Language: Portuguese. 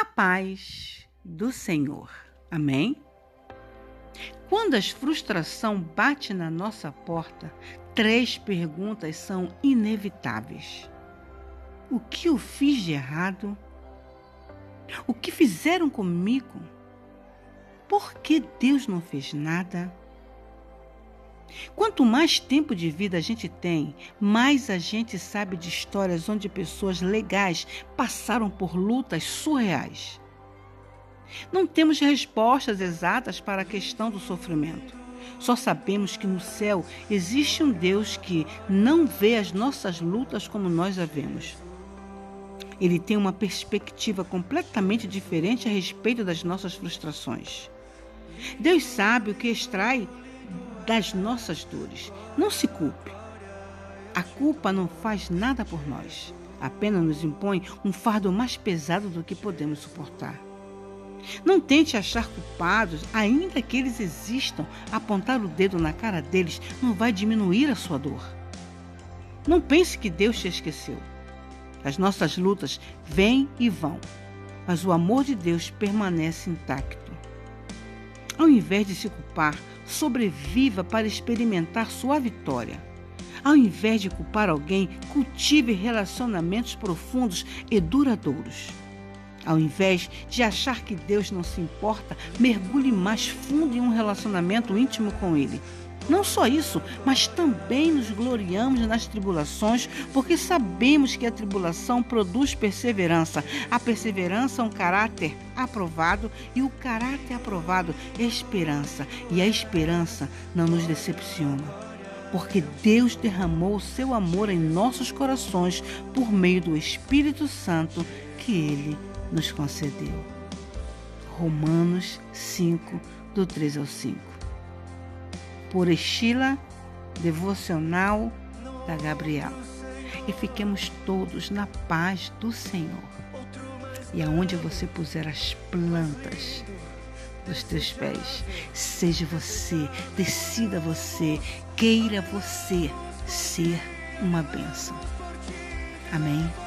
a paz do Senhor. Amém? Quando a frustração bate na nossa porta, três perguntas são inevitáveis: O que eu fiz de errado? O que fizeram comigo? Por que Deus não fez nada? Quanto mais tempo de vida a gente tem, mais a gente sabe de histórias onde pessoas legais passaram por lutas surreais. Não temos respostas exatas para a questão do sofrimento. Só sabemos que no céu existe um Deus que não vê as nossas lutas como nós a vemos. Ele tem uma perspectiva completamente diferente a respeito das nossas frustrações. Deus sabe o que extrai das nossas dores. Não se culpe. A culpa não faz nada por nós, apenas nos impõe um fardo mais pesado do que podemos suportar. Não tente achar culpados, ainda que eles existam. Apontar o dedo na cara deles não vai diminuir a sua dor. Não pense que Deus te esqueceu. As nossas lutas vêm e vão, mas o amor de Deus permanece intacto. Ao invés de se culpar, sobreviva para experimentar sua vitória. Ao invés de culpar alguém, cultive relacionamentos profundos e duradouros. Ao invés de achar que Deus não se importa, mergulhe mais fundo em um relacionamento íntimo com Ele. Não só isso, mas também nos gloriamos nas tribulações, porque sabemos que a tribulação produz perseverança. A perseverança é um caráter aprovado e o caráter aprovado é esperança. E a esperança não nos decepciona. Porque Deus derramou o seu amor em nossos corações por meio do Espírito Santo que Ele nos concedeu. Romanos 5, do 3 ao 5 por Estila Devocional da Gabriel. E fiquemos todos na paz do Senhor. E aonde você puser as plantas dos teus pés, seja você, decida você, queira você ser uma bênção. Amém?